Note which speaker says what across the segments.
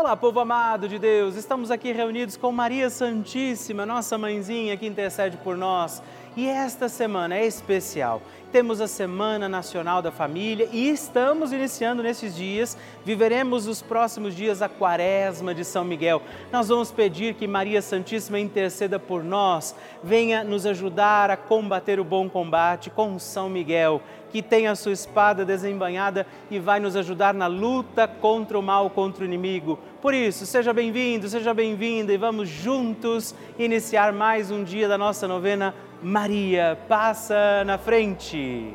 Speaker 1: Olá, povo amado de Deus, estamos aqui reunidos com Maria Santíssima, nossa mãezinha que intercede por nós. E esta semana é especial. Temos a Semana Nacional da Família e estamos iniciando nesses dias, viveremos os próximos dias a Quaresma de São Miguel. Nós vamos pedir que Maria Santíssima interceda por nós, venha nos ajudar a combater o bom combate com São Miguel, que tem a sua espada desembanhada e vai nos ajudar na luta contra o mal, contra o inimigo. Por isso, seja bem-vindo, seja bem-vinda e vamos juntos iniciar mais um dia da nossa novena Maria passa na frente.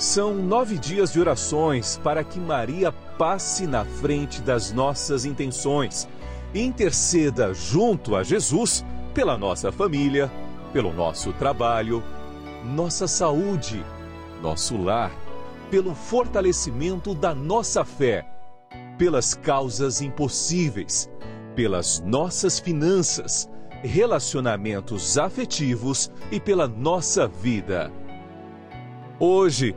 Speaker 2: São nove dias de orações para que Maria passe na frente das nossas intenções e interceda junto a Jesus pela nossa família, pelo nosso trabalho, nossa saúde, nosso lar, pelo fortalecimento da nossa fé, pelas causas impossíveis, pelas nossas finanças, relacionamentos afetivos e pela nossa vida. Hoje,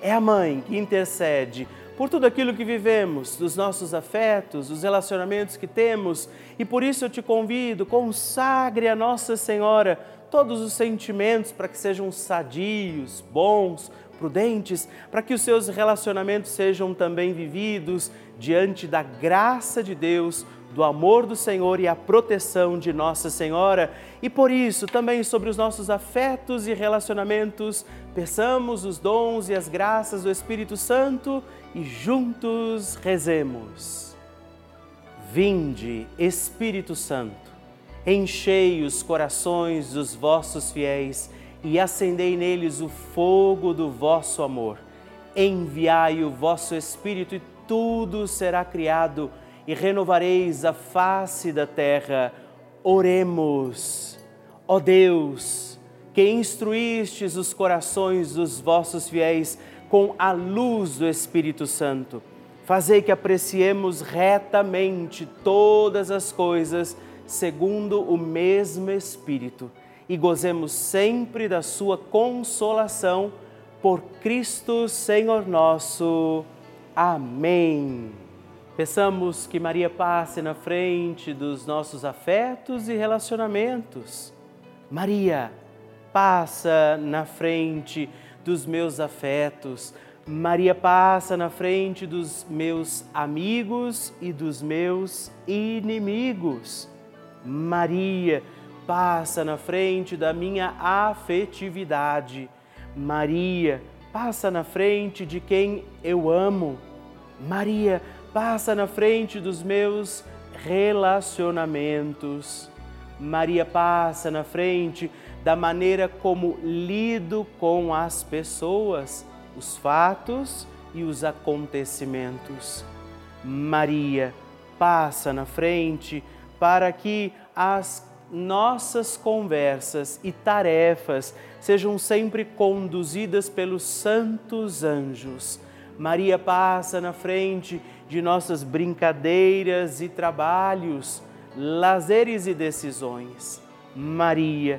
Speaker 1: é a mãe que intercede por tudo aquilo que vivemos, dos nossos afetos, dos relacionamentos que temos, e por isso eu te convido, consagre a Nossa Senhora todos os sentimentos para que sejam sadios, bons, prudentes, para que os seus relacionamentos sejam também vividos diante da graça de Deus do amor do Senhor e a proteção de Nossa Senhora. E por isso, também sobre os nossos afetos e relacionamentos, peçamos os dons e as graças do Espírito Santo e juntos rezemos. Vinde, Espírito Santo, enchei os corações dos vossos fiéis e acendei neles o fogo do vosso amor. Enviai o vosso Espírito e tudo será criado e renovareis a face da terra. Oremos. Ó Deus, que instruístes os corações dos vossos fiéis com a luz do Espírito Santo, fazei que apreciemos retamente todas as coisas segundo o mesmo Espírito e gozemos sempre da sua consolação por Cristo Senhor nosso. Amém. Peçamos que Maria passe na frente dos nossos afetos e relacionamentos. Maria, passa na frente dos meus afetos. Maria passa na frente dos meus amigos e dos meus inimigos. Maria passa na frente da minha afetividade. Maria passa na frente de quem eu amo. Maria passa na frente dos meus relacionamentos. Maria passa na frente da maneira como lido com as pessoas, os fatos e os acontecimentos. Maria passa na frente para que as nossas conversas e tarefas sejam sempre conduzidas pelos santos anjos. Maria passa na frente de nossas brincadeiras e trabalhos, lazeres e decisões. Maria,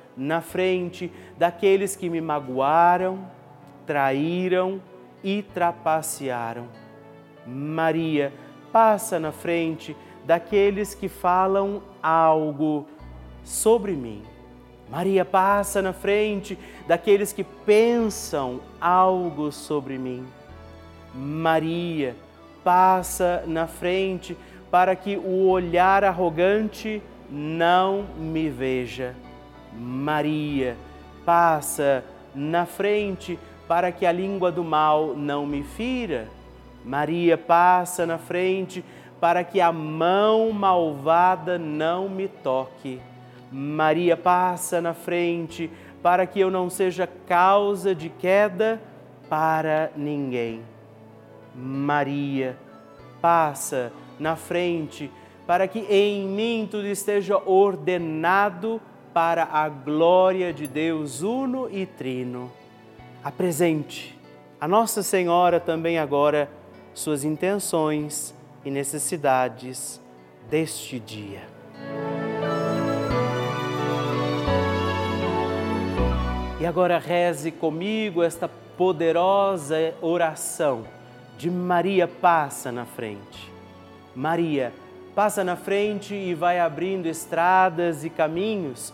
Speaker 1: na frente daqueles que me magoaram, traíram e trapacearam. Maria, passa na frente daqueles que falam algo sobre mim. Maria passa na frente daqueles que pensam algo sobre mim. Maria passa na frente para que o olhar arrogante não me veja. Maria passa na frente para que a língua do mal não me fira. Maria passa na frente para que a mão malvada não me toque. Maria passa na frente para que eu não seja causa de queda para ninguém. Maria passa na frente para que em mim tudo esteja ordenado para a glória de Deus uno e trino. Apresente a Nossa Senhora também agora suas intenções e necessidades deste dia. E agora reze comigo esta poderosa oração de Maria passa na frente. Maria passa na frente e vai abrindo estradas e caminhos,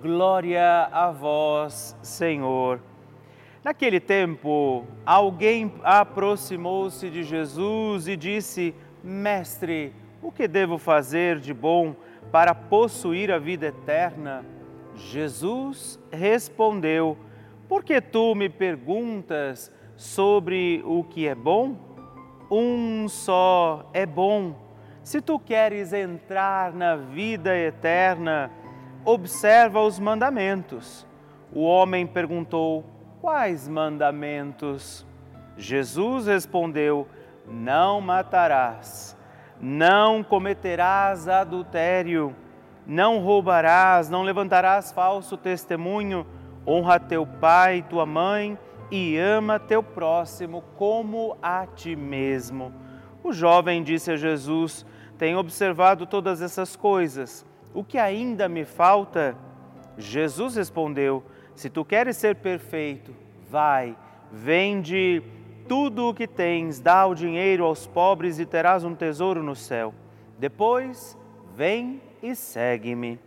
Speaker 1: Glória a vós, Senhor. Naquele tempo, alguém aproximou-se de Jesus e disse: Mestre, o que devo fazer de bom para possuir a vida eterna? Jesus respondeu: Por que tu me perguntas sobre o que é bom? Um só é bom. Se tu queres entrar na vida eterna, observa os mandamentos. O homem perguntou: Quais mandamentos? Jesus respondeu: Não matarás não cometerás adultério, não roubarás, não levantarás falso testemunho, honra teu pai e tua mãe e ama teu próximo como a ti mesmo. O jovem disse a Jesus: Tenho observado todas essas coisas. O que ainda me falta? Jesus respondeu: Se tu queres ser perfeito, vai, vende tudo o que tens, dá o dinheiro aos pobres e terás um tesouro no céu. Depois, vem e segue-me.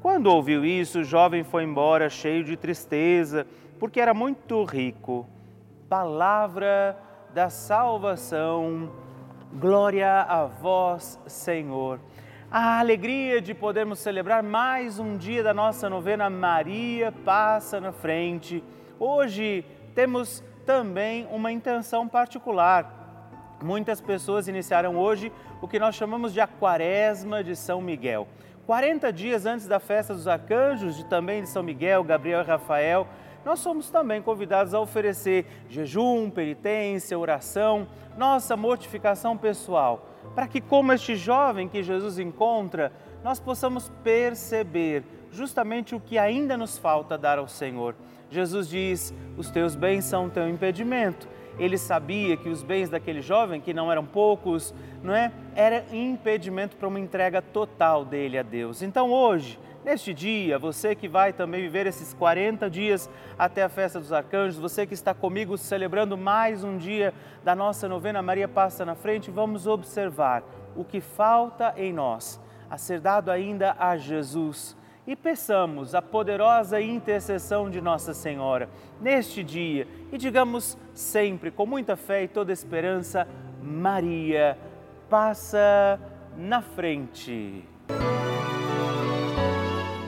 Speaker 1: Quando ouviu isso, o jovem foi embora cheio de tristeza, porque era muito rico. Palavra da salvação. Glória a vós, Senhor. A alegria de podermos celebrar mais um dia da nossa novena Maria passa na frente. Hoje temos também uma intenção particular. Muitas pessoas iniciaram hoje o que nós chamamos de a Quaresma de São Miguel. 40 dias antes da festa dos arcanjos, de também de São Miguel, Gabriel e Rafael, nós somos também convidados a oferecer jejum, penitência, oração, nossa mortificação pessoal, para que, como este jovem que Jesus encontra, nós possamos perceber justamente o que ainda nos falta dar ao Senhor. Jesus diz: Os teus bens são teu impedimento. Ele sabia que os bens daquele jovem, que não eram poucos, não é? Era impedimento para uma entrega total dele a Deus. Então hoje, Neste dia, você que vai também viver esses 40 dias até a festa dos arcanjos, você que está comigo celebrando mais um dia da nossa novena Maria Passa na Frente, vamos observar o que falta em nós a ser dado ainda a Jesus. E peçamos a poderosa intercessão de Nossa Senhora neste dia e digamos sempre, com muita fé e toda esperança: Maria, passa na frente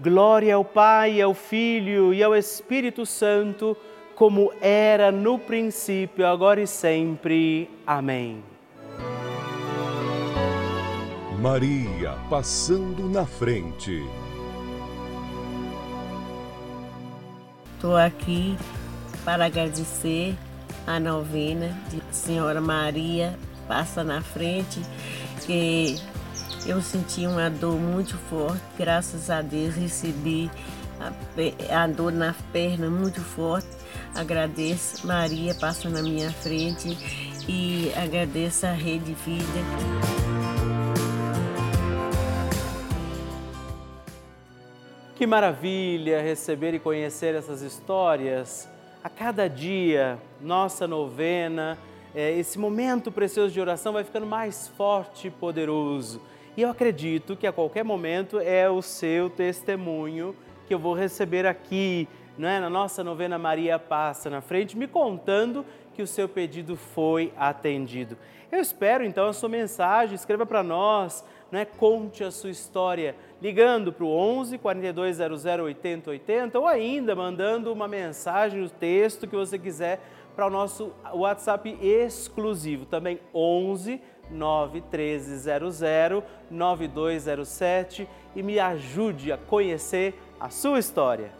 Speaker 1: Glória ao Pai, ao Filho e ao Espírito Santo, como era no princípio, agora e sempre. Amém.
Speaker 2: Maria passando na frente.
Speaker 3: Estou aqui para agradecer a novena de Senhora Maria passa na frente, que eu senti uma dor muito forte, graças a Deus recebi a, a dor na perna muito forte. Agradeço, Maria passa na minha frente e agradeço a Rede Vida.
Speaker 1: Que maravilha receber e conhecer essas histórias. A cada dia, nossa novena, é, esse momento precioso de oração vai ficando mais forte e poderoso. E eu acredito que a qualquer momento é o seu testemunho que eu vou receber aqui, é? na nossa novena Maria Passa na frente, me contando que o seu pedido foi atendido. Eu espero então a sua mensagem, escreva para nós, não é? conte a sua história, ligando para o 11 4200 80 80 ou ainda mandando uma mensagem, o texto que você quiser para o nosso WhatsApp exclusivo, também 11 91300 9207 e me ajude a conhecer a sua história.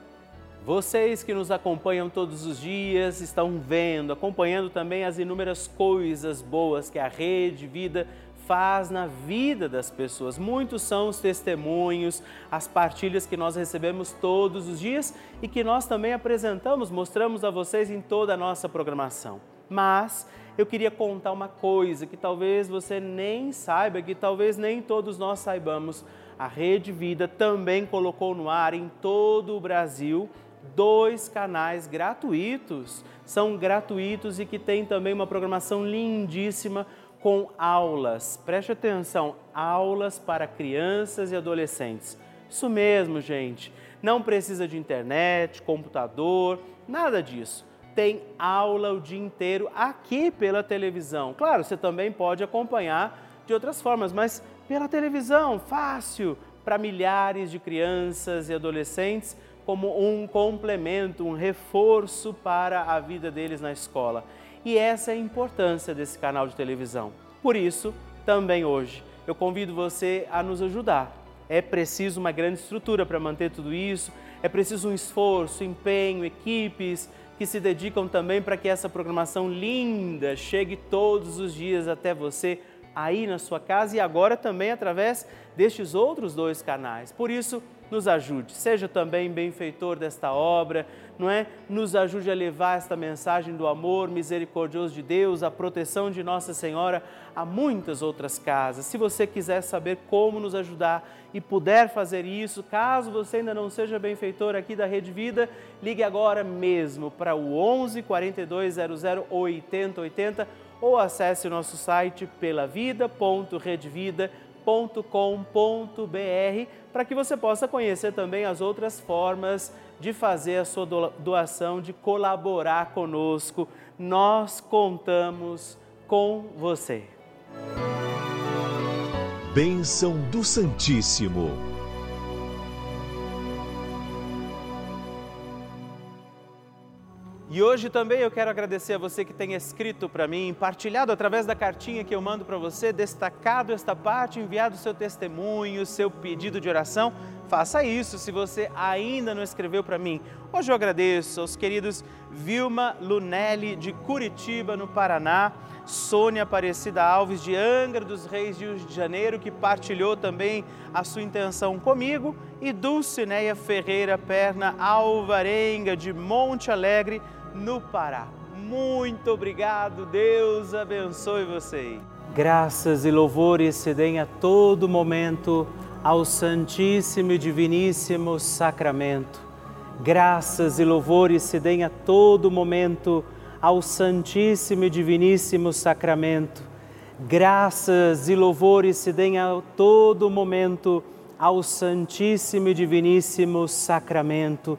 Speaker 1: Vocês que nos acompanham todos os dias estão vendo, acompanhando também as inúmeras coisas boas que a Rede Vida faz na vida das pessoas. Muitos são os testemunhos, as partilhas que nós recebemos todos os dias e que nós também apresentamos, mostramos a vocês em toda a nossa programação. Mas eu queria contar uma coisa que talvez você nem saiba, que talvez nem todos nós saibamos. A Rede Vida também colocou no ar em todo o Brasil dois canais gratuitos. São gratuitos e que tem também uma programação lindíssima com aulas. Preste atenção, aulas para crianças e adolescentes. Isso mesmo, gente. Não precisa de internet, computador, nada disso. Tem aula o dia inteiro aqui pela televisão. Claro, você também pode acompanhar de outras formas, mas pela televisão, fácil, para milhares de crianças e adolescentes como um complemento, um reforço para a vida deles na escola. E essa é a importância desse canal de televisão. Por isso, também hoje, eu convido você a nos ajudar. É preciso uma grande estrutura para manter tudo isso, é preciso um esforço, empenho, equipes que se dedicam também para que essa programação linda chegue todos os dias até você aí na sua casa e agora também através destes outros dois canais. Por isso, nos ajude. Seja também benfeitor desta obra, não é? Nos ajude a levar esta mensagem do amor misericordioso de Deus, a proteção de Nossa Senhora a muitas outras casas. Se você quiser saber como nos ajudar e puder fazer isso, caso você ainda não seja benfeitor aqui da Rede Vida, ligue agora mesmo para o 11 4200 8080 ou acesse o nosso site pelavida.redvida.com com.br para que você possa conhecer também as outras formas de fazer a sua doação, de colaborar conosco. Nós contamos com você.
Speaker 2: Bênção do Santíssimo.
Speaker 1: E hoje também eu quero agradecer a você que tem escrito para mim, partilhado através da cartinha que eu mando para você, destacado esta parte, enviado seu testemunho, seu pedido de oração. Faça isso se você ainda não escreveu para mim. Hoje eu agradeço aos queridos Vilma Lunelli de Curitiba, no Paraná, Sônia Aparecida Alves de Angra dos Reis, Rio de Janeiro, que partilhou também a sua intenção comigo, e Dulcineia Ferreira Perna Alvarenga de Monte Alegre, no Pará. Muito obrigado, Deus abençoe você. Graças e louvores se deem a todo momento ao Santíssimo e Diviníssimo Sacramento. Graças e louvores se deem a todo momento ao Santíssimo e Diviníssimo Sacramento. Graças e louvores se deem a todo momento ao Santíssimo e Diviníssimo Sacramento.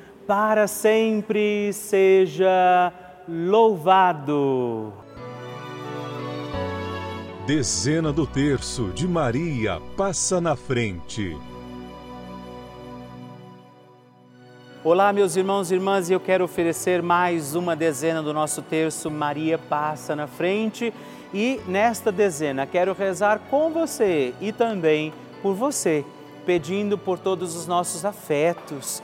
Speaker 1: para sempre seja louvado.
Speaker 2: Dezena do terço de Maria passa na frente.
Speaker 1: Olá, meus irmãos e irmãs, e eu quero oferecer mais uma dezena do nosso terço Maria passa na frente. E nesta dezena quero rezar com você e também por você, pedindo por todos os nossos afetos